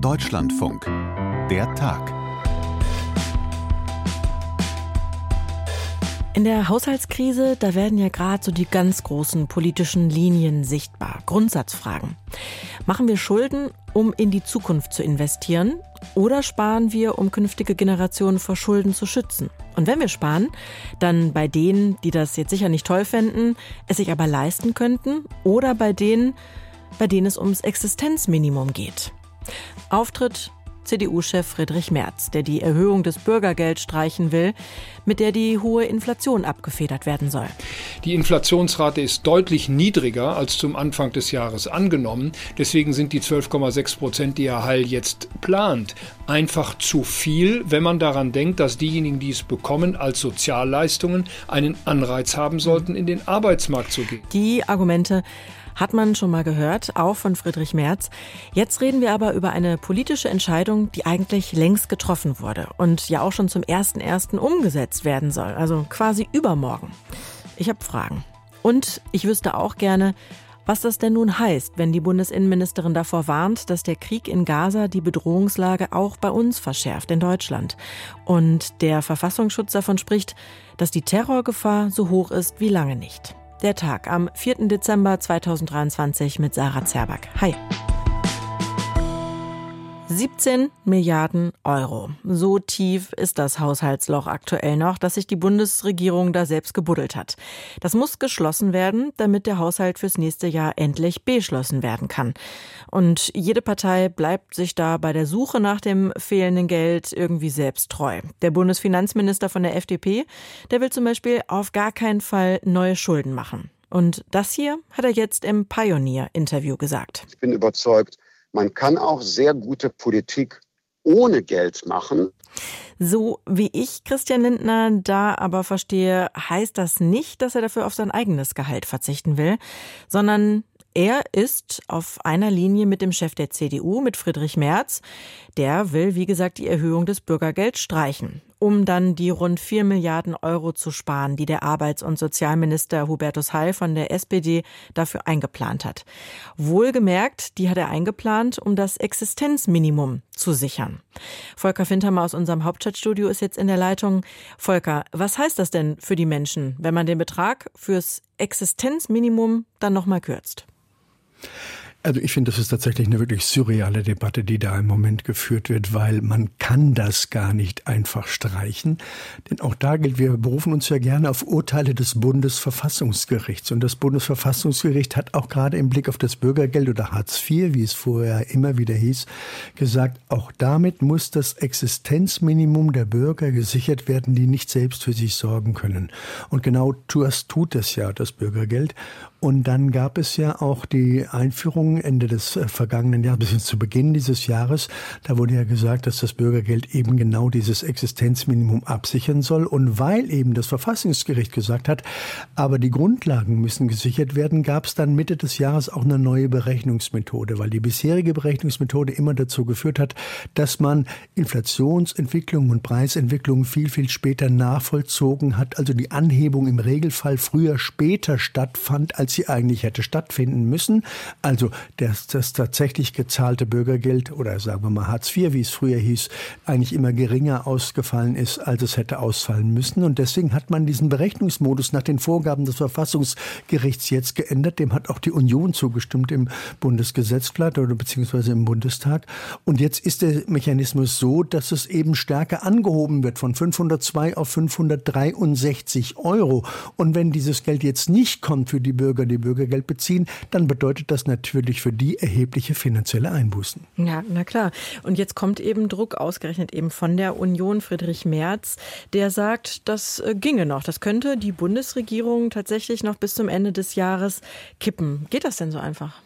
Deutschlandfunk. Der Tag. In der Haushaltskrise, da werden ja gerade so die ganz großen politischen Linien sichtbar. Grundsatzfragen. Machen wir Schulden, um in die Zukunft zu investieren? Oder sparen wir, um künftige Generationen vor Schulden zu schützen? Und wenn wir sparen, dann bei denen, die das jetzt sicher nicht toll fänden, es sich aber leisten könnten? Oder bei denen, bei denen es ums Existenzminimum geht? Auftritt CDU-Chef Friedrich Merz, der die Erhöhung des Bürgergelds streichen will, mit der die hohe Inflation abgefedert werden soll. Die Inflationsrate ist deutlich niedriger als zum Anfang des Jahres angenommen. Deswegen sind die 12,6 Prozent, die Herr Heil jetzt plant, einfach zu viel, wenn man daran denkt, dass diejenigen, die es bekommen, als Sozialleistungen einen Anreiz haben sollten, in den Arbeitsmarkt zu gehen. Die Argumente hat man schon mal gehört, auch von Friedrich Merz. Jetzt reden wir aber über eine politische Entscheidung, die eigentlich längst getroffen wurde und ja auch schon zum 1.1. umgesetzt werden soll, also quasi übermorgen. Ich habe Fragen. Und ich wüsste auch gerne, was das denn nun heißt, wenn die Bundesinnenministerin davor warnt, dass der Krieg in Gaza die Bedrohungslage auch bei uns verschärft, in Deutschland. Und der Verfassungsschutz davon spricht, dass die Terrorgefahr so hoch ist wie lange nicht. Der Tag am 4. Dezember 2023 mit Sarah Zerback. Hi. 17 Milliarden Euro. So tief ist das Haushaltsloch aktuell noch, dass sich die Bundesregierung da selbst gebuddelt hat. Das muss geschlossen werden, damit der Haushalt fürs nächste Jahr endlich beschlossen werden kann. Und jede Partei bleibt sich da bei der Suche nach dem fehlenden Geld irgendwie selbst treu. Der Bundesfinanzminister von der FDP, der will zum Beispiel auf gar keinen Fall neue Schulden machen. Und das hier hat er jetzt im Pioneer-Interview gesagt. Ich bin überzeugt, man kann auch sehr gute Politik ohne Geld machen. So wie ich Christian Lindner da aber verstehe, heißt das nicht, dass er dafür auf sein eigenes Gehalt verzichten will, sondern er ist auf einer Linie mit dem Chef der CDU, mit Friedrich Merz. Der will, wie gesagt, die Erhöhung des Bürgergelds streichen um dann die rund 4 Milliarden Euro zu sparen, die der Arbeits- und Sozialminister Hubertus Heil von der SPD dafür eingeplant hat. Wohlgemerkt, die hat er eingeplant, um das Existenzminimum zu sichern. Volker Fintermer aus unserem Hauptstadtstudio ist jetzt in der Leitung. Volker, was heißt das denn für die Menschen, wenn man den Betrag fürs Existenzminimum dann nochmal kürzt? Also ich finde, das ist tatsächlich eine wirklich surreale Debatte, die da im Moment geführt wird, weil man kann das gar nicht einfach streichen. Denn auch da gilt, wir berufen uns ja gerne auf Urteile des Bundesverfassungsgerichts. Und das Bundesverfassungsgericht hat auch gerade im Blick auf das Bürgergeld oder Hartz IV, wie es vorher immer wieder hieß, gesagt, auch damit muss das Existenzminimum der Bürger gesichert werden, die nicht selbst für sich sorgen können. Und genau das tut es ja, das Bürgergeld. Und dann gab es ja auch die Einführung Ende des äh, vergangenen Jahres, bis zu Beginn dieses Jahres. Da wurde ja gesagt, dass das Bürgergeld eben genau dieses Existenzminimum absichern soll. Und weil eben das Verfassungsgericht gesagt hat, aber die Grundlagen müssen gesichert werden, gab es dann Mitte des Jahres auch eine neue Berechnungsmethode, weil die bisherige Berechnungsmethode immer dazu geführt hat, dass man Inflationsentwicklung und Preisentwicklung viel, viel später nachvollzogen hat. Also die Anhebung im Regelfall früher, später stattfand, als als sie eigentlich hätte stattfinden müssen. Also das, das tatsächlich gezahlte Bürgergeld oder sagen wir mal Hartz IV, wie es früher hieß, eigentlich immer geringer ausgefallen ist, als es hätte ausfallen müssen. Und deswegen hat man diesen Berechnungsmodus nach den Vorgaben des Verfassungsgerichts jetzt geändert. Dem hat auch die Union zugestimmt im Bundesgesetzblatt oder beziehungsweise im Bundestag. Und jetzt ist der Mechanismus so, dass es eben stärker angehoben wird von 502 auf 563 Euro. Und wenn dieses Geld jetzt nicht kommt für die Bürger, Bürger, die Bürgergeld beziehen, dann bedeutet das natürlich für die erhebliche finanzielle Einbußen. Ja, na klar. Und jetzt kommt eben Druck ausgerechnet eben von der Union Friedrich Merz, der sagt, das äh, ginge noch. Das könnte die Bundesregierung tatsächlich noch bis zum Ende des Jahres kippen. Geht das denn so einfach?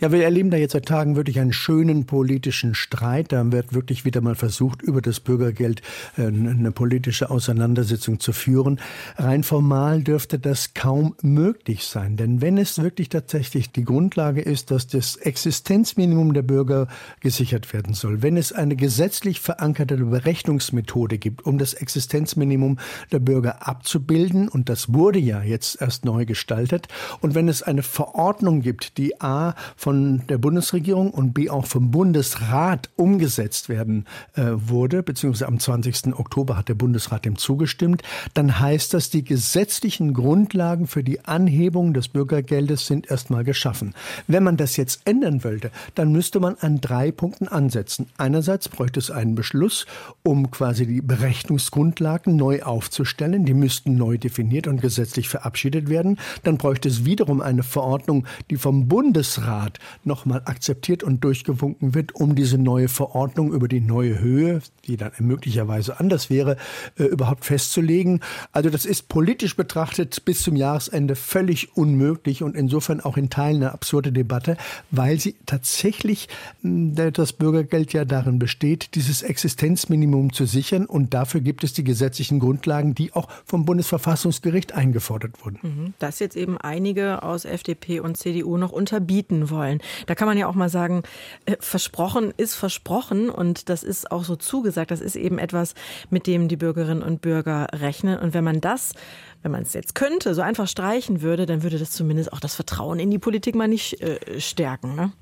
Ja, wir erleben da jetzt seit Tagen wirklich einen schönen politischen Streit. Da wird wirklich wieder mal versucht, über das Bürgergeld äh, eine politische Auseinandersetzung zu führen. Rein formal dürfte das kaum möglich sein. Denn wenn es wirklich tatsächlich die Grundlage ist, dass das Existenzminimum der Bürger gesichert werden soll, wenn es eine gesetzlich verankerte Berechnungsmethode gibt, um das Existenzminimum der Bürger abzubilden, und das wurde ja jetzt erst neu gestaltet, und wenn es eine Verordnung gibt, die A von der Bundesregierung und B auch vom Bundesrat umgesetzt werden äh, wurde, beziehungsweise am 20. Oktober hat der Bundesrat dem zugestimmt, dann heißt das, die gesetzlichen Grundlagen für die Anhebung des Bürgergeldes sind erstmal geschaffen. Wenn man das jetzt ändern wollte, dann müsste man an drei Punkten ansetzen. Einerseits bräuchte es einen Beschluss, um quasi die Berechnungsgrundlagen neu aufzustellen. Die müssten neu definiert und gesetzlich verabschiedet werden. Dann bräuchte es wiederum eine Verordnung, die vom Bundesrat nochmal akzeptiert und durchgewunken wird, um diese neue Verordnung über die neue Höhe, die dann möglicherweise anders wäre, äh, überhaupt festzulegen. Also das ist politisch betrachtet bis zum Jahresende völlig unmöglich und insofern auch in Teilen eine absurde Debatte, weil sie tatsächlich das Bürgergeld ja darin besteht, dieses Existenzminimum zu sichern und dafür gibt es die gesetzlichen Grundlagen, die auch vom Bundesverfassungsgericht eingefordert wurden. Mhm. Das jetzt eben einige aus FDP und CDU noch unterbieten wollen. Da kann man ja auch mal sagen, äh, versprochen ist versprochen und das ist auch so zugesagt. Das ist eben etwas, mit dem die Bürgerinnen und Bürger rechnen. Und wenn man das, wenn man es jetzt könnte, so einfach streichen würde, dann würde das zumindest auch das Vertrauen in die Politik mal nicht äh, stärken. Ne?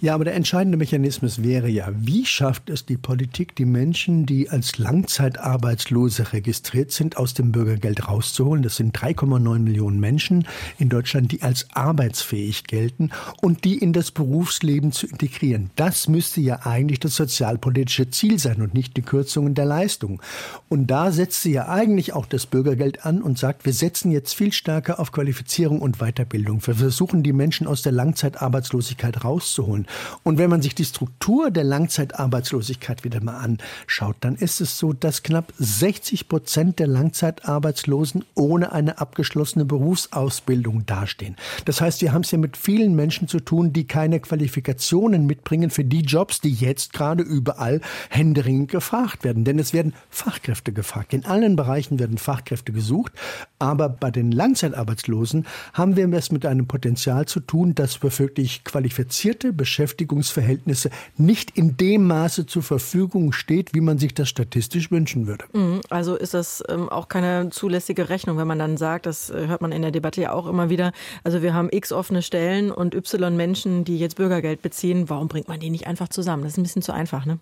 Ja, aber der entscheidende Mechanismus wäre ja, wie schafft es die Politik, die Menschen, die als Langzeitarbeitslose registriert sind, aus dem Bürgergeld rauszuholen? Das sind 3,9 Millionen Menschen in Deutschland, die als arbeitsfähig gelten und die in das Berufsleben zu integrieren. Das müsste ja eigentlich das sozialpolitische Ziel sein und nicht die Kürzungen der Leistung. Und da setzt sie ja eigentlich auch das Bürgergeld an und sagt, wir setzen jetzt viel stärker auf Qualifizierung und Weiterbildung. Wir versuchen, die Menschen aus der Langzeitarbeitslosigkeit rauszuholen holen. Und wenn man sich die Struktur der Langzeitarbeitslosigkeit wieder mal anschaut, dann ist es so, dass knapp 60 Prozent der Langzeitarbeitslosen ohne eine abgeschlossene Berufsausbildung dastehen. Das heißt, wir haben es ja mit vielen Menschen zu tun, die keine Qualifikationen mitbringen für die Jobs, die jetzt gerade überall händeringend gefragt werden. Denn es werden Fachkräfte gefragt. In allen Bereichen werden Fachkräfte gesucht. Aber bei den Langzeitarbeitslosen haben wir es mit einem Potenzial zu tun, dass wir wirklich qualifizierte Beschäftigungsverhältnisse nicht in dem Maße zur Verfügung steht, wie man sich das statistisch wünschen würde. Mhm. Also ist das ähm, auch keine zulässige Rechnung, wenn man dann sagt, das äh, hört man in der Debatte ja auch immer wieder, also wir haben x offene Stellen und y Menschen, die jetzt Bürgergeld beziehen, warum bringt man die nicht einfach zusammen? Das ist ein bisschen zu einfach, ne?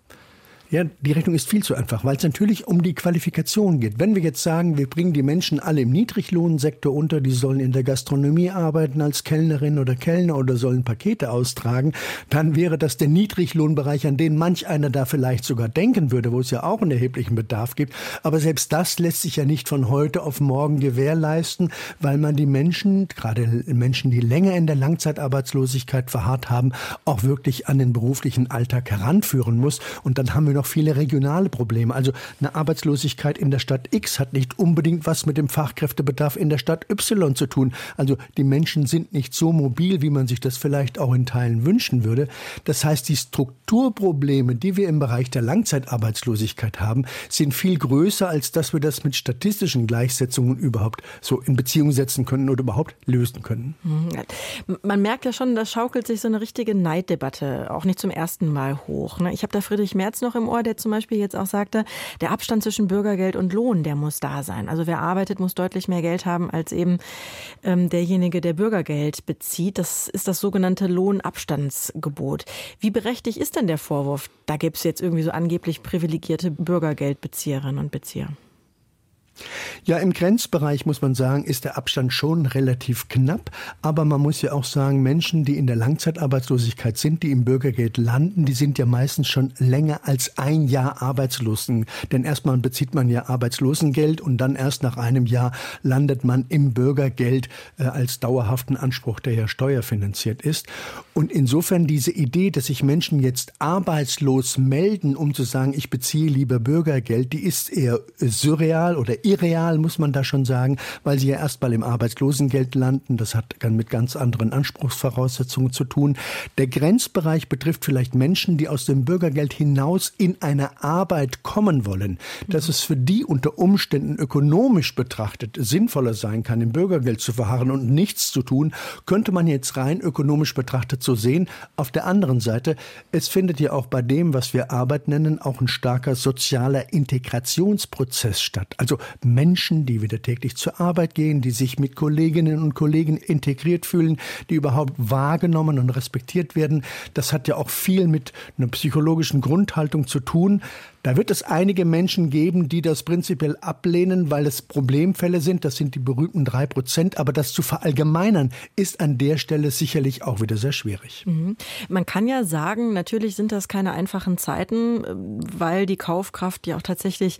Ja, die Rechnung ist viel zu einfach, weil es natürlich um die Qualifikation geht. Wenn wir jetzt sagen, wir bringen die Menschen alle im Niedriglohnsektor unter, die sollen in der Gastronomie arbeiten als Kellnerin oder Kellner oder sollen Pakete austragen, dann wäre das der Niedriglohnbereich, an den manch einer da vielleicht sogar denken würde, wo es ja auch einen erheblichen Bedarf gibt. Aber selbst das lässt sich ja nicht von heute auf morgen gewährleisten, weil man die Menschen, gerade Menschen, die länger in der Langzeitarbeitslosigkeit verharrt haben, auch wirklich an den beruflichen Alltag heranführen muss. Und dann haben wir noch viele regionale Probleme. Also eine Arbeitslosigkeit in der Stadt X hat nicht unbedingt was mit dem Fachkräftebedarf in der Stadt Y zu tun. Also die Menschen sind nicht so mobil, wie man sich das vielleicht auch in Teilen wünschen würde. Das heißt, die Strukturprobleme, die wir im Bereich der Langzeitarbeitslosigkeit haben, sind viel größer, als dass wir das mit statistischen Gleichsetzungen überhaupt so in Beziehung setzen können oder überhaupt lösen können. Mhm. Man merkt ja schon, da schaukelt sich so eine richtige Neiddebatte auch nicht zum ersten Mal hoch. Ne? Ich habe da Friedrich Merz noch im Ohr, der zum Beispiel jetzt auch sagte, der Abstand zwischen Bürgergeld und Lohn, der muss da sein. Also wer arbeitet, muss deutlich mehr Geld haben als eben ähm, derjenige, der Bürgergeld bezieht. Das ist das sogenannte Lohnabstandsgebot. Wie berechtigt ist denn der Vorwurf, da gibt es jetzt irgendwie so angeblich privilegierte Bürgergeldbezieherinnen und Bezieher? Ja, im Grenzbereich muss man sagen, ist der Abstand schon relativ knapp. Aber man muss ja auch sagen, Menschen, die in der Langzeitarbeitslosigkeit sind, die im Bürgergeld landen, die sind ja meistens schon länger als ein Jahr Arbeitslosen. Denn erstmal bezieht man ja Arbeitslosengeld und dann erst nach einem Jahr landet man im Bürgergeld äh, als dauerhaften Anspruch, der ja steuerfinanziert ist. Und insofern diese Idee, dass sich Menschen jetzt arbeitslos melden, um zu sagen, ich beziehe lieber Bürgergeld, die ist eher surreal oder irreal, muss man da schon sagen, weil sie ja erst mal im Arbeitslosengeld landen. Das hat dann mit ganz anderen Anspruchsvoraussetzungen zu tun. Der Grenzbereich betrifft vielleicht Menschen, die aus dem Bürgergeld hinaus in eine Arbeit kommen wollen. Dass es für die unter Umständen ökonomisch betrachtet sinnvoller sein kann, im Bürgergeld zu verharren und nichts zu tun, könnte man jetzt rein ökonomisch betrachtet so sehen. Auf der anderen Seite, es findet ja auch bei dem, was wir Arbeit nennen, auch ein starker sozialer Integrationsprozess statt. Also Menschen, die wieder täglich zur Arbeit gehen, die sich mit Kolleginnen und Kollegen integriert fühlen, die überhaupt wahrgenommen und respektiert werden. Das hat ja auch viel mit einer psychologischen Grundhaltung zu tun. Da wird es einige Menschen geben, die das prinzipiell ablehnen, weil es Problemfälle sind. Das sind die berühmten drei Prozent. Aber das zu verallgemeinern, ist an der Stelle sicherlich auch wieder sehr schwierig. Mhm. Man kann ja sagen, natürlich sind das keine einfachen Zeiten, weil die Kaufkraft ja auch tatsächlich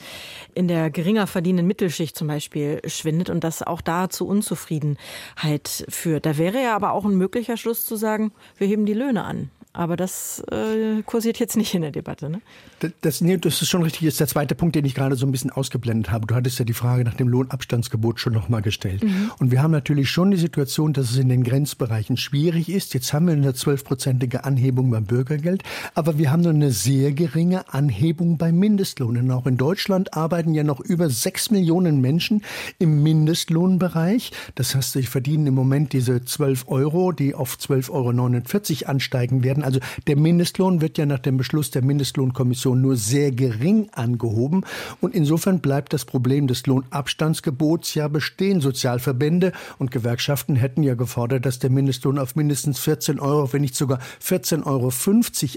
in der geringer verdienenden Mittelschicht zum Beispiel schwindet und das auch da zu Unzufriedenheit führt. Da wäre ja aber auch ein möglicher Schluss zu sagen, wir heben die Löhne an. Aber das äh, kursiert jetzt nicht in der Debatte. Ne? Das, das, nee, das ist schon richtig. Das ist der zweite Punkt, den ich gerade so ein bisschen ausgeblendet habe. Du hattest ja die Frage nach dem Lohnabstandsgebot schon nochmal gestellt. Mhm. Und wir haben natürlich schon die Situation, dass es in den Grenzbereichen schwierig ist. Jetzt haben wir eine zwölfprozentige Anhebung beim Bürgergeld, aber wir haben nur eine sehr geringe Anhebung beim Mindestlohn. Und auch in Deutschland arbeiten ja noch über sechs Millionen Menschen im Mindestlohnbereich. Das heißt, sie verdienen im Moment diese zwölf Euro, die auf 12,49 Euro ansteigen werden werden. Also der Mindestlohn wird ja nach dem Beschluss der Mindestlohnkommission nur sehr gering angehoben. Und insofern bleibt das Problem des Lohnabstandsgebots ja bestehen. Sozialverbände und Gewerkschaften hätten ja gefordert, dass der Mindestlohn auf mindestens 14 Euro, wenn nicht sogar 14,50 Euro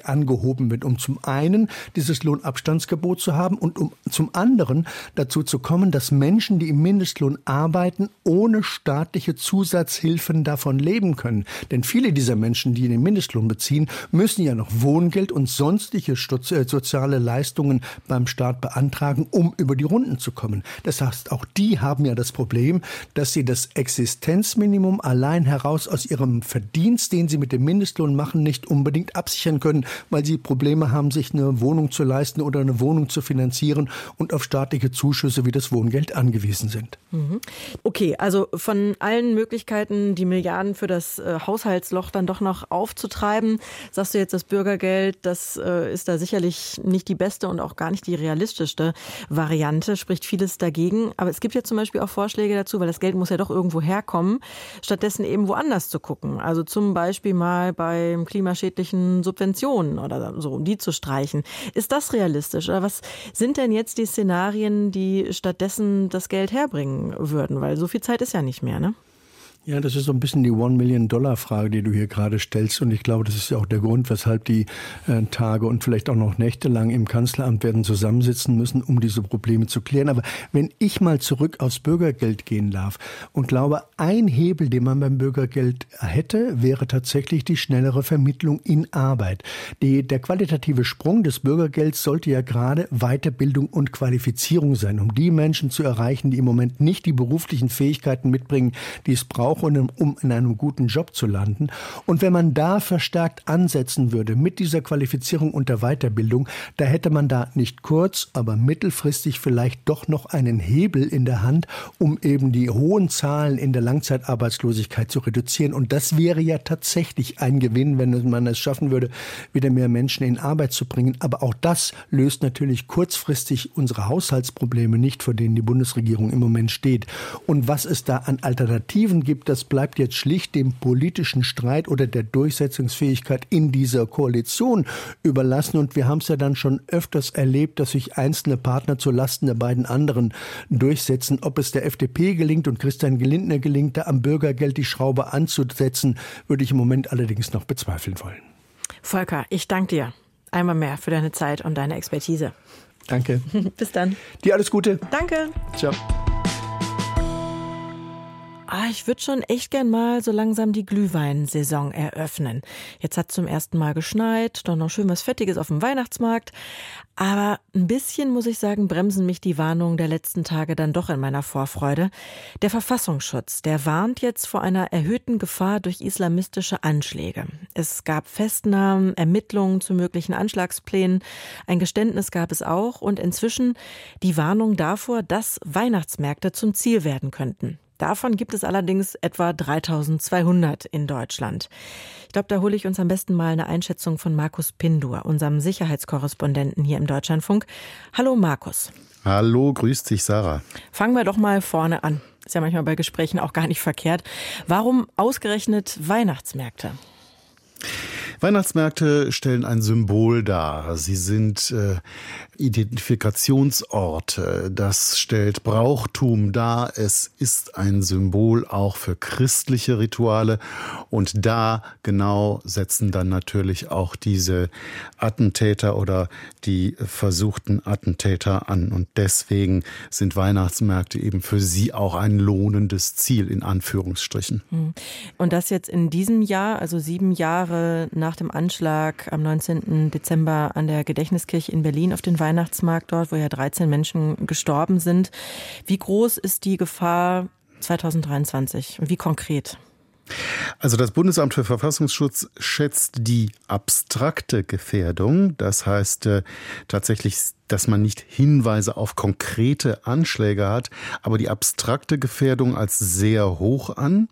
angehoben wird, um zum einen dieses Lohnabstandsgebot zu haben und um zum anderen dazu zu kommen, dass Menschen, die im Mindestlohn arbeiten, ohne staatliche Zusatzhilfen davon leben können. Denn viele dieser Menschen, die den Mindestlohn beziehen, müssen ja noch Wohngeld und sonstige äh, soziale Leistungen beim Staat beantragen, um über die Runden zu kommen. Das heißt, auch die haben ja das Problem, dass sie das Existenzminimum allein heraus aus ihrem Verdienst, den sie mit dem Mindestlohn machen, nicht unbedingt absichern können, weil sie Probleme haben, sich eine Wohnung zu leisten oder eine Wohnung zu finanzieren und auf staatliche Zuschüsse wie das Wohngeld angewiesen sind. Mhm. Okay, also von allen Möglichkeiten, die Milliarden für das äh, Haushaltsloch dann doch noch aufzutreiben, sagst du jetzt, das Bürgergeld, das äh, ist da sicherlich nicht die beste und auch gar nicht die realistischste Variante, spricht vieles dagegen. Aber es gibt ja zum Beispiel auch Vorschläge dazu, weil das Geld muss ja doch irgendwo herkommen, stattdessen eben woanders zu gucken. Also zum Beispiel mal bei klimaschädlichen Subventionen oder so, um die zu streichen. Ist das realistisch? Oder was sind denn jetzt die Szenarien, die stattdessen das Geld herbringen würden? Weil so viel Zeit ist ja nicht mehr, ne? Ja, das ist so ein bisschen die One-Million-Dollar-Frage, die du hier gerade stellst. Und ich glaube, das ist ja auch der Grund, weshalb die äh, Tage und vielleicht auch noch Nächte lang im Kanzleramt werden zusammensitzen müssen, um diese Probleme zu klären. Aber wenn ich mal zurück aufs Bürgergeld gehen darf und glaube, ein Hebel, den man beim Bürgergeld hätte, wäre tatsächlich die schnellere Vermittlung in Arbeit. Die, der qualitative Sprung des Bürgergelds sollte ja gerade Weiterbildung und Qualifizierung sein, um die Menschen zu erreichen, die im Moment nicht die beruflichen Fähigkeiten mitbringen, die es braucht brauchen, um in einem guten Job zu landen. Und wenn man da verstärkt ansetzen würde mit dieser Qualifizierung und der Weiterbildung, da hätte man da nicht kurz, aber mittelfristig vielleicht doch noch einen Hebel in der Hand, um eben die hohen Zahlen in der Langzeitarbeitslosigkeit zu reduzieren. Und das wäre ja tatsächlich ein Gewinn, wenn man es schaffen würde, wieder mehr Menschen in Arbeit zu bringen. Aber auch das löst natürlich kurzfristig unsere Haushaltsprobleme nicht, vor denen die Bundesregierung im Moment steht. Und was es da an Alternativen gibt, das bleibt jetzt schlicht dem politischen Streit oder der Durchsetzungsfähigkeit in dieser Koalition überlassen. Und wir haben es ja dann schon öfters erlebt, dass sich einzelne Partner zu Lasten der beiden anderen durchsetzen. Ob es der FDP gelingt und Christian Gelindner gelingt, da am Bürgergeld die Schraube anzusetzen, würde ich im Moment allerdings noch bezweifeln wollen. Volker, ich danke dir einmal mehr für deine Zeit und deine Expertise. Danke. Bis dann. Dir alles Gute. Danke. Ciao. Ah, ich würde schon echt gern mal so langsam die Glühweinsaison eröffnen. Jetzt hat zum ersten Mal geschneit, doch noch schön was Fettiges auf dem Weihnachtsmarkt. Aber ein bisschen, muss ich sagen, bremsen mich die Warnungen der letzten Tage dann doch in meiner Vorfreude. Der Verfassungsschutz, der warnt jetzt vor einer erhöhten Gefahr durch islamistische Anschläge. Es gab Festnahmen, Ermittlungen zu möglichen Anschlagsplänen. Ein Geständnis gab es auch und inzwischen die Warnung davor, dass Weihnachtsmärkte zum Ziel werden könnten. Davon gibt es allerdings etwa 3200 in Deutschland. Ich glaube, da hole ich uns am besten mal eine Einschätzung von Markus Pindur, unserem Sicherheitskorrespondenten hier im Deutschlandfunk. Hallo Markus. Hallo, grüß dich Sarah. Fangen wir doch mal vorne an. Ist ja manchmal bei Gesprächen auch gar nicht verkehrt. Warum ausgerechnet Weihnachtsmärkte? Weihnachtsmärkte stellen ein Symbol dar. Sie sind äh, Identifikationsorte. Das stellt Brauchtum dar. Es ist ein Symbol auch für christliche Rituale. Und da genau setzen dann natürlich auch diese Attentäter oder die versuchten Attentäter an. Und deswegen sind Weihnachtsmärkte eben für sie auch ein lohnendes Ziel in Anführungsstrichen. Hm. Und das jetzt in diesem Jahr, also sieben Jahre nach dem Anschlag am 19. Dezember an der Gedächtniskirche in Berlin auf den Weihnachtsmarkt dort, wo ja 13 Menschen gestorben sind. Wie groß ist die Gefahr 2023 und wie konkret? Also das Bundesamt für Verfassungsschutz schätzt die abstrakte Gefährdung, das heißt äh, tatsächlich, dass man nicht Hinweise auf konkrete Anschläge hat, aber die abstrakte Gefährdung als sehr hoch an,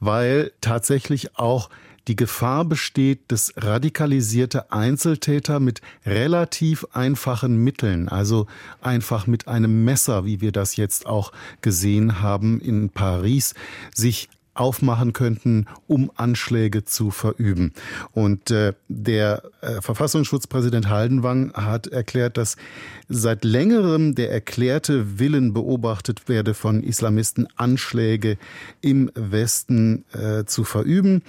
weil tatsächlich auch die Gefahr besteht, dass radikalisierte Einzeltäter mit relativ einfachen Mitteln, also einfach mit einem Messer, wie wir das jetzt auch gesehen haben in Paris, sich aufmachen könnten, um Anschläge zu verüben. Und äh, der äh, Verfassungsschutzpräsident Haldenwang hat erklärt, dass seit längerem der erklärte Willen beobachtet werde von Islamisten, Anschläge im Westen äh, zu verüben.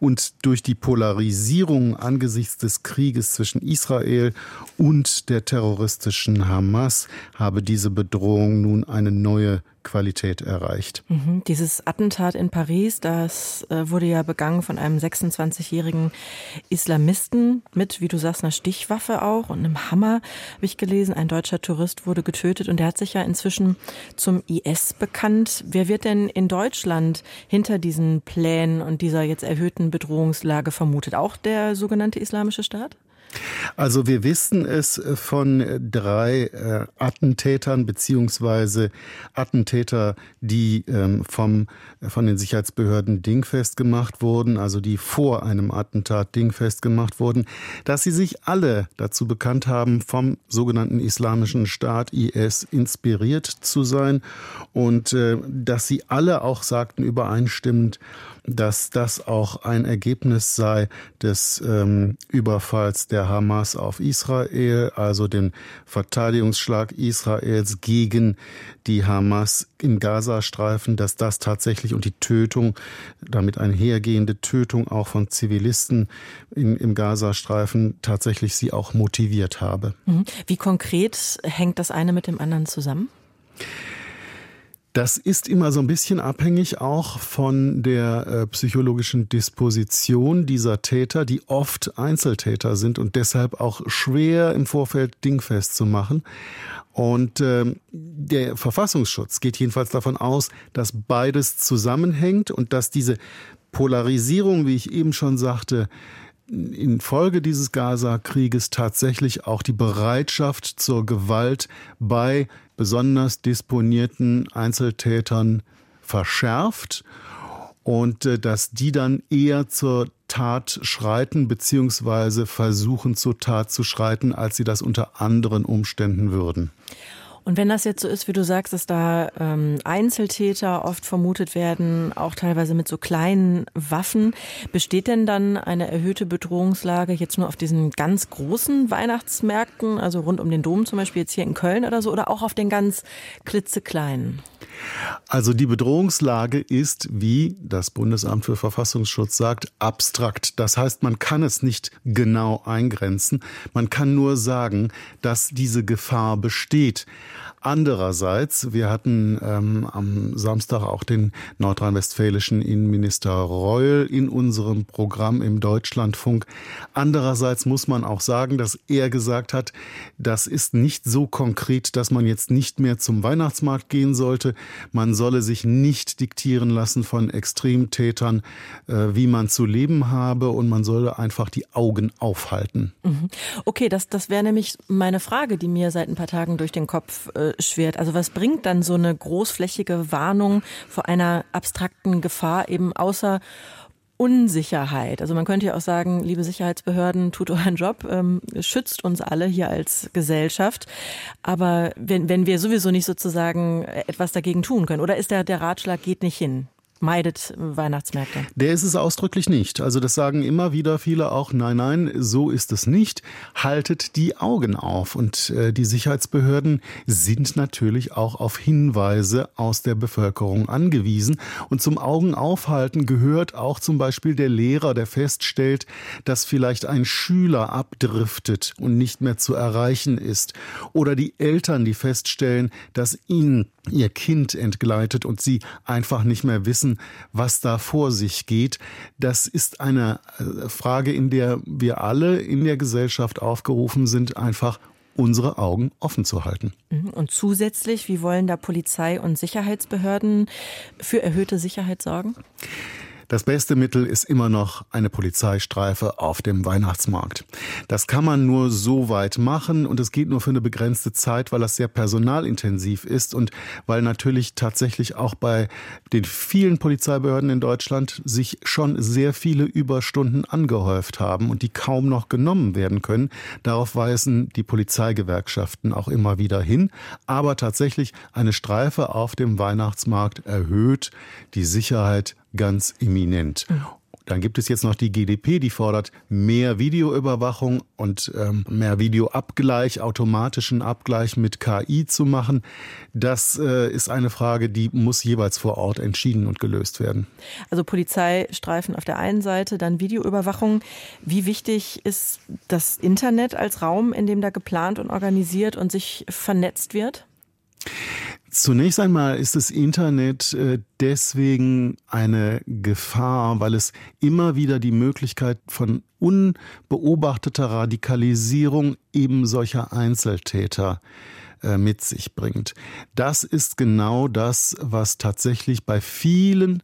Und durch die Polarisierung angesichts des Krieges zwischen Israel und der terroristischen Hamas habe diese Bedrohung nun eine neue Qualität erreicht. Mhm. Dieses Attentat in Paris, das äh, wurde ja begangen von einem 26-jährigen Islamisten mit, wie du sagst, einer Stichwaffe auch und einem Hammer, habe ich gelesen. Ein deutscher Tourist wurde getötet und der hat sich ja inzwischen zum IS bekannt. Wer wird denn in Deutschland hinter diesen Plänen und dieser jetzt erhöhten Bedrohungslage vermutet? Auch der sogenannte Islamische Staat? Also wir wissen es von drei äh, Attentätern beziehungsweise Attentäter, die ähm, vom, von den Sicherheitsbehörden dingfest gemacht wurden, also die vor einem Attentat dingfest gemacht wurden, dass sie sich alle dazu bekannt haben, vom sogenannten Islamischen Staat IS inspiriert zu sein und äh, dass sie alle auch sagten übereinstimmend, dass das auch ein Ergebnis sei des ähm, Überfalls der Hamas auf Israel, also den Verteidigungsschlag Israels gegen die Hamas im Gazastreifen, dass das tatsächlich und die Tötung, damit einhergehende Tötung auch von Zivilisten im, im Gazastreifen tatsächlich sie auch motiviert habe. Mhm. Wie konkret hängt das eine mit dem anderen zusammen? Das ist immer so ein bisschen abhängig auch von der äh, psychologischen Disposition dieser Täter, die oft Einzeltäter sind und deshalb auch schwer im Vorfeld dingfest zu machen. Und äh, der Verfassungsschutz geht jedenfalls davon aus, dass beides zusammenhängt und dass diese Polarisierung, wie ich eben schon sagte, infolge dieses Gaza-Krieges tatsächlich auch die Bereitschaft zur Gewalt bei besonders disponierten Einzeltätern verschärft und äh, dass die dann eher zur Tat schreiten beziehungsweise versuchen zur Tat zu schreiten, als sie das unter anderen Umständen würden. Und wenn das jetzt so ist, wie du sagst, dass da ähm, Einzeltäter oft vermutet werden, auch teilweise mit so kleinen Waffen, besteht denn dann eine erhöhte Bedrohungslage jetzt nur auf diesen ganz großen Weihnachtsmärkten, also rund um den Dom zum Beispiel jetzt hier in Köln oder so, oder auch auf den ganz klitzekleinen? Also die Bedrohungslage ist, wie das Bundesamt für Verfassungsschutz sagt, abstrakt. Das heißt, man kann es nicht genau eingrenzen. Man kann nur sagen, dass diese Gefahr besteht. Andererseits, wir hatten ähm, am Samstag auch den nordrhein-westfälischen Innenminister Reul in unserem Programm im Deutschlandfunk. Andererseits muss man auch sagen, dass er gesagt hat, das ist nicht so konkret, dass man jetzt nicht mehr zum Weihnachtsmarkt gehen sollte. Man solle sich nicht diktieren lassen von Extremtätern, äh, wie man zu leben habe und man solle einfach die Augen aufhalten. Mhm. Okay, das, das wäre nämlich meine Frage, die mir seit ein paar Tagen durch den Kopf äh, schwert. Also was bringt dann so eine großflächige Warnung vor einer abstrakten Gefahr eben außer Unsicherheit. Also man könnte ja auch sagen, liebe Sicherheitsbehörden, tut euren Job, ähm, schützt uns alle hier als Gesellschaft. Aber wenn, wenn wir sowieso nicht sozusagen etwas dagegen tun können, oder ist der, der Ratschlag geht nicht hin? Meidet Weihnachtsmärkte. Der ist es ausdrücklich nicht. Also das sagen immer wieder viele auch, nein, nein, so ist es nicht. Haltet die Augen auf. Und äh, die Sicherheitsbehörden sind natürlich auch auf Hinweise aus der Bevölkerung angewiesen. Und zum Augen aufhalten gehört auch zum Beispiel der Lehrer, der feststellt, dass vielleicht ein Schüler abdriftet und nicht mehr zu erreichen ist. Oder die Eltern, die feststellen, dass ihnen ihr Kind entgleitet und sie einfach nicht mehr wissen, was da vor sich geht. Das ist eine äh, Frage, in der wir alle in der Gesellschaft aufgerufen sind, einfach unsere Augen offen zu halten. Mhm. Und zusätzlich, wie wollen da Polizei und Sicherheitsbehörden für erhöhte Sicherheit sorgen? Das beste Mittel ist immer noch eine Polizeistreife auf dem Weihnachtsmarkt. Das kann man nur so weit machen und es geht nur für eine begrenzte Zeit, weil das sehr personalintensiv ist und weil natürlich tatsächlich auch bei den vielen Polizeibehörden in Deutschland sich schon sehr viele Überstunden angehäuft haben und die kaum noch genommen werden können. Darauf weisen die Polizeigewerkschaften auch immer wieder hin. Aber tatsächlich eine Streife auf dem Weihnachtsmarkt erhöht die Sicherheit ganz eminent. Dann gibt es jetzt noch die GDP, die fordert mehr Videoüberwachung und ähm, mehr Videoabgleich, automatischen Abgleich mit KI zu machen. Das äh, ist eine Frage, die muss jeweils vor Ort entschieden und gelöst werden. Also Polizeistreifen auf der einen Seite, dann Videoüberwachung. Wie wichtig ist das Internet als Raum, in dem da geplant und organisiert und sich vernetzt wird? Zunächst einmal ist das Internet äh, deswegen eine Gefahr, weil es immer wieder die Möglichkeit von unbeobachteter Radikalisierung eben solcher Einzeltäter äh, mit sich bringt. Das ist genau das, was tatsächlich bei vielen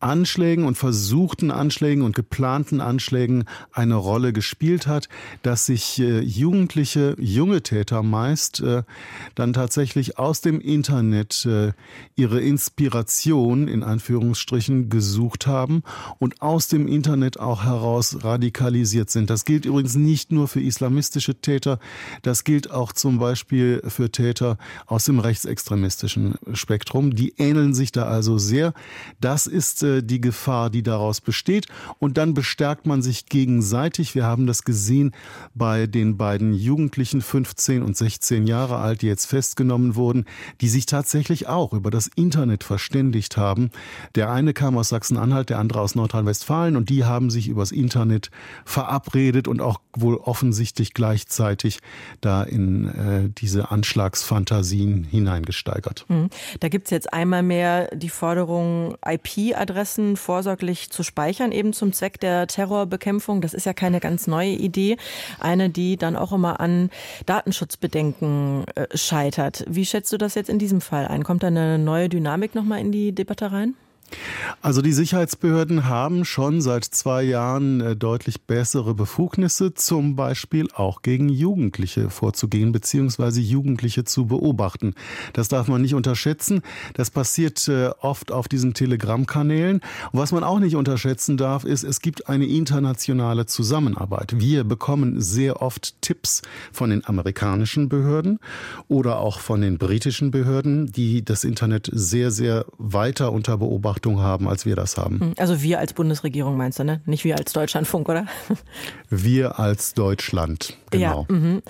Anschlägen und versuchten Anschlägen und geplanten Anschlägen eine Rolle gespielt hat, dass sich äh, Jugendliche, junge Täter meist äh, dann tatsächlich aus dem Internet äh, ihre Inspiration in Anführungsstrichen gesucht haben und aus dem Internet auch heraus radikalisiert sind. Das gilt übrigens nicht nur für islamistische Täter, das gilt auch zum Beispiel für Täter aus dem rechtsextremistischen Spektrum. Die ähneln sich da also sehr. Das ist die Gefahr, die daraus besteht. Und dann bestärkt man sich gegenseitig. Wir haben das gesehen bei den beiden Jugendlichen, 15 und 16 Jahre alt, die jetzt festgenommen wurden, die sich tatsächlich auch über das Internet verständigt haben. Der eine kam aus Sachsen-Anhalt, der andere aus Nordrhein-Westfalen und die haben sich übers Internet verabredet und auch wohl offensichtlich gleichzeitig da in äh, diese Anschlagsfantasien hineingesteigert. Hm. Da gibt es jetzt einmal mehr die Forderung, IP-Adressen Adressen vorsorglich zu speichern, eben zum Zweck der Terrorbekämpfung. Das ist ja keine ganz neue Idee. Eine, die dann auch immer an Datenschutzbedenken äh, scheitert. Wie schätzt du das jetzt in diesem Fall ein? Kommt da eine neue Dynamik nochmal in die Debatte rein? Also die Sicherheitsbehörden haben schon seit zwei Jahren äh, deutlich bessere Befugnisse, zum Beispiel auch gegen Jugendliche vorzugehen beziehungsweise Jugendliche zu beobachten. Das darf man nicht unterschätzen. Das passiert äh, oft auf diesen Telegram-Kanälen. Was man auch nicht unterschätzen darf, ist, es gibt eine internationale Zusammenarbeit. Wir bekommen sehr oft Tipps von den amerikanischen Behörden oder auch von den britischen Behörden, die das Internet sehr, sehr weiter unter Beobachtung Beobachtung haben, als wir das haben. Hm, also wir als Bundesregierung meinst du, ne? Nicht wir als Deutschlandfunk, oder? Wir als Deutschland, genau. Ja, mhm.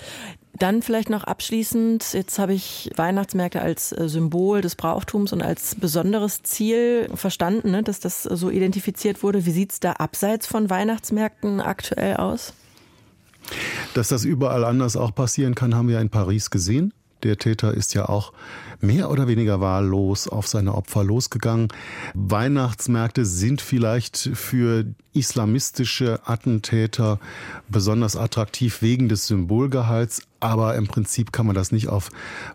Dann vielleicht noch abschließend, jetzt habe ich Weihnachtsmärkte als äh, Symbol des Brauchtums und als besonderes Ziel verstanden, ne, dass das so identifiziert wurde. Wie sieht es da abseits von Weihnachtsmärkten aktuell aus? Dass das überall anders auch passieren kann, haben wir in Paris gesehen. Der Täter ist ja auch mehr oder weniger wahllos auf seine Opfer losgegangen. Weihnachtsmärkte sind vielleicht für islamistische Attentäter besonders attraktiv wegen des Symbolgehalts, aber im Prinzip kann man das nicht auf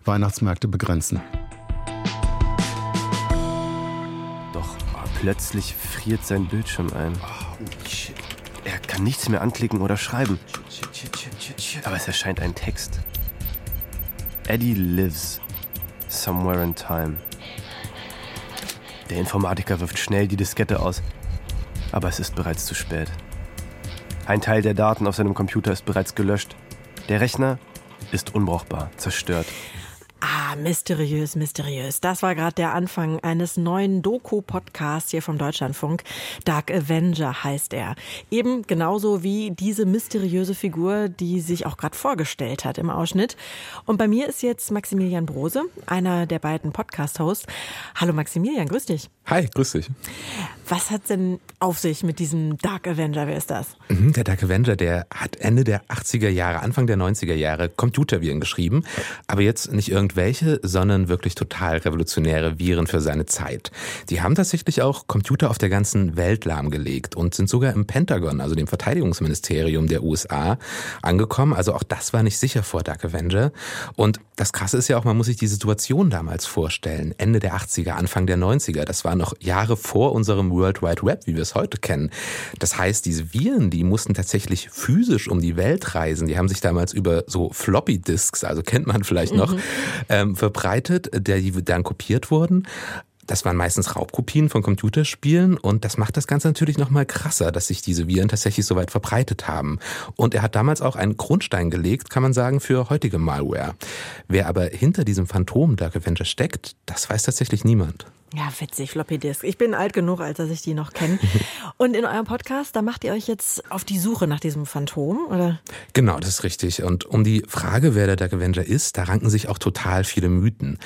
Weihnachtsmärkte begrenzen. Doch oh, plötzlich friert sein Bildschirm ein. Er kann nichts mehr anklicken oder schreiben. Aber es erscheint ein Text. Eddie lives somewhere in time. Der Informatiker wirft schnell die Diskette aus, aber es ist bereits zu spät. Ein Teil der Daten auf seinem Computer ist bereits gelöscht. Der Rechner ist unbrauchbar, zerstört. Ah, mysteriös, mysteriös. Das war gerade der Anfang eines neuen Doku-Podcasts hier vom Deutschlandfunk. Dark Avenger heißt er. Eben genauso wie diese mysteriöse Figur, die sich auch gerade vorgestellt hat im Ausschnitt. Und bei mir ist jetzt Maximilian Brose, einer der beiden Podcast-Hosts. Hallo Maximilian, grüß dich. Hi, grüß dich. Was hat denn auf sich mit diesem Dark Avenger? Wer ist das? Mhm, der Dark Avenger, der hat Ende der 80er Jahre, Anfang der 90er Jahre Computerviren geschrieben. Aber jetzt nicht irgendwelche, sondern wirklich total revolutionäre Viren für seine Zeit. Die haben tatsächlich auch Computer auf der ganzen Welt lahmgelegt und sind sogar im Pentagon, also dem Verteidigungsministerium der USA, angekommen. Also auch das war nicht sicher vor Dark Avenger. Und das Krasse ist ja auch, man muss sich die Situation damals vorstellen. Ende der 80er, Anfang der 90er. Das war noch Jahre vor unserem World Wide Web, wie wir es heute kennen. Das heißt, diese Viren, die mussten tatsächlich physisch um die Welt reisen. Die haben sich damals über so Floppy Disks, also kennt man vielleicht noch, mhm. Ähm, verbreitet, der, die dann kopiert wurden. Das waren meistens Raubkopien von Computerspielen und das macht das Ganze natürlich nochmal krasser, dass sich diese Viren tatsächlich so weit verbreitet haben. Und er hat damals auch einen Grundstein gelegt, kann man sagen, für heutige Malware. Wer aber hinter diesem Phantom Dark Avenger steckt, das weiß tatsächlich niemand. Ja, witzig, Floppy Disk. Ich bin alt genug, als dass ich die noch kenne. Und in eurem Podcast, da macht ihr euch jetzt auf die Suche nach diesem Phantom, oder? Genau, das ist richtig. Und um die Frage, wer der Dark Avenger ist, da ranken sich auch total viele Mythen.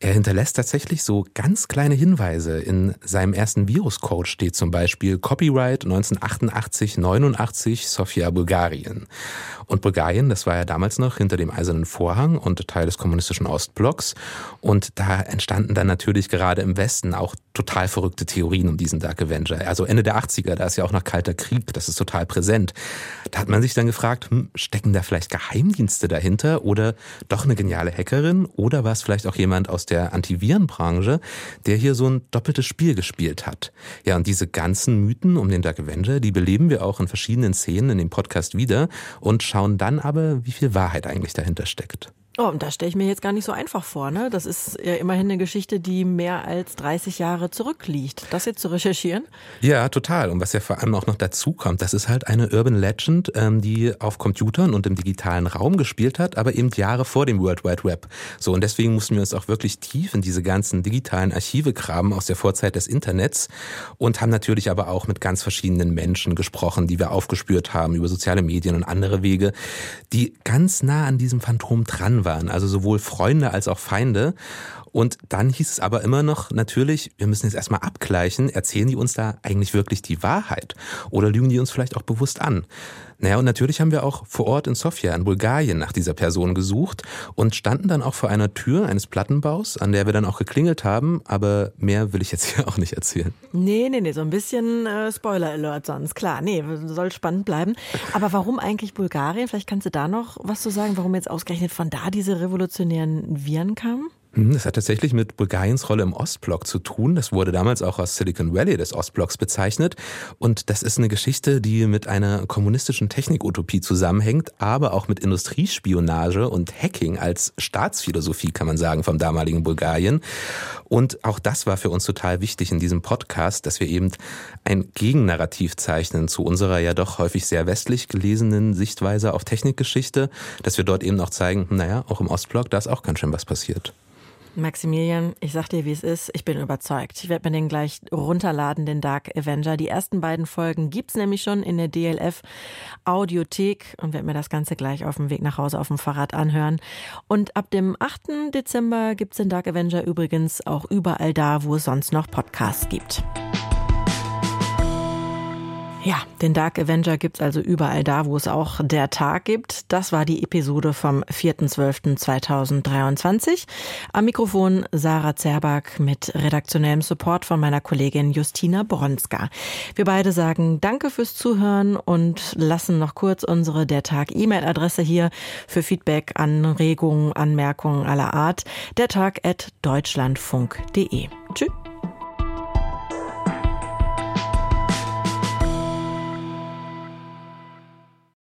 Er hinterlässt tatsächlich so ganz kleine Hinweise. In seinem ersten Viruscode steht zum Beispiel Copyright 1988-89 Sofia Bulgarien. Und Bulgarien, das war ja damals noch hinter dem Eisernen Vorhang und Teil des kommunistischen Ostblocks. Und da entstanden dann natürlich gerade im Westen auch total verrückte Theorien um diesen Dark Avenger. Also Ende der 80er, da ist ja auch noch Kalter Krieg, das ist total präsent. Da hat man sich dann gefragt, hm, stecken da vielleicht Geheimdienste dahinter oder doch eine geniale Hackerin oder war es vielleicht auch jemand aus der Antivirenbranche, der hier so ein doppeltes Spiel gespielt hat. Ja, und diese ganzen Mythen um den Dark Avenger, die beleben wir auch in verschiedenen Szenen in dem Podcast wieder und schauen dann aber, wie viel Wahrheit eigentlich dahinter steckt. Oh, und das stelle ich mir jetzt gar nicht so einfach vor. Ne? Das ist ja immerhin eine Geschichte, die mehr als 30 Jahre zurückliegt. Das jetzt zu recherchieren? Ja, total. Und was ja vor allem auch noch dazu kommt, das ist halt eine Urban Legend, ähm, die auf Computern und im digitalen Raum gespielt hat, aber eben Jahre vor dem World Wide Web. So, und deswegen mussten wir uns auch wirklich tief in diese ganzen digitalen Archive graben aus der Vorzeit des Internets und haben natürlich aber auch mit ganz verschiedenen Menschen gesprochen, die wir aufgespürt haben über soziale Medien und andere Wege, die ganz nah an diesem Phantom dran waren, also sowohl Freunde als auch Feinde. Und dann hieß es aber immer noch, natürlich, wir müssen jetzt erstmal abgleichen, erzählen die uns da eigentlich wirklich die Wahrheit oder lügen die uns vielleicht auch bewusst an? Naja, und natürlich haben wir auch vor Ort in Sofia in Bulgarien nach dieser Person gesucht und standen dann auch vor einer Tür eines Plattenbaus, an der wir dann auch geklingelt haben, aber mehr will ich jetzt hier auch nicht erzählen. Nee, nee, nee, so ein bisschen äh, Spoiler-Alert sonst, klar, nee, soll spannend bleiben. Aber warum eigentlich Bulgarien? Vielleicht kannst du da noch was zu sagen, warum jetzt ausgerechnet von da diese revolutionären Viren kamen? Mhm, das hat tatsächlich mit Bulgariens Rolle im Ostblock zu tun. Das wurde damals auch als Silicon Valley des Ostblocks bezeichnet. Und das ist eine Geschichte, die mit einer kommunistischen Technikutopie zusammenhängt, aber auch mit Industriespionage und Hacking als Staatsphilosophie, kann man sagen, vom damaligen Bulgarien. Und auch das war für uns total wichtig in diesem Podcast, dass wir eben ein Gegennarrativ zeichnen zu unserer ja doch häufig sehr westlich gelesenen Sichtweise auf Technikgeschichte, dass wir dort eben auch zeigen, naja, auch im Ostblock, da ist auch ganz schön was passiert. Maximilian, ich sag dir, wie es ist. Ich bin überzeugt. Ich werde mir den gleich runterladen, den Dark Avenger. Die ersten beiden Folgen gibt's nämlich schon in der DLF Audiothek und werde mir das Ganze gleich auf dem Weg nach Hause auf dem Fahrrad anhören. Und ab dem 8. Dezember gibt's den Dark Avenger übrigens auch überall da, wo es sonst noch Podcasts gibt. Ja, den Dark Avenger gibt's also überall da, wo es auch der Tag gibt. Das war die Episode vom 4.12.2023. Am Mikrofon Sarah Zerback mit redaktionellem Support von meiner Kollegin Justina Bronska. Wir beide sagen Danke fürs Zuhören und lassen noch kurz unsere Der Tag E-Mail-Adresse hier für Feedback, Anregungen, Anmerkungen aller Art. Der Tag at deutschlandfunk.de. Tschüss.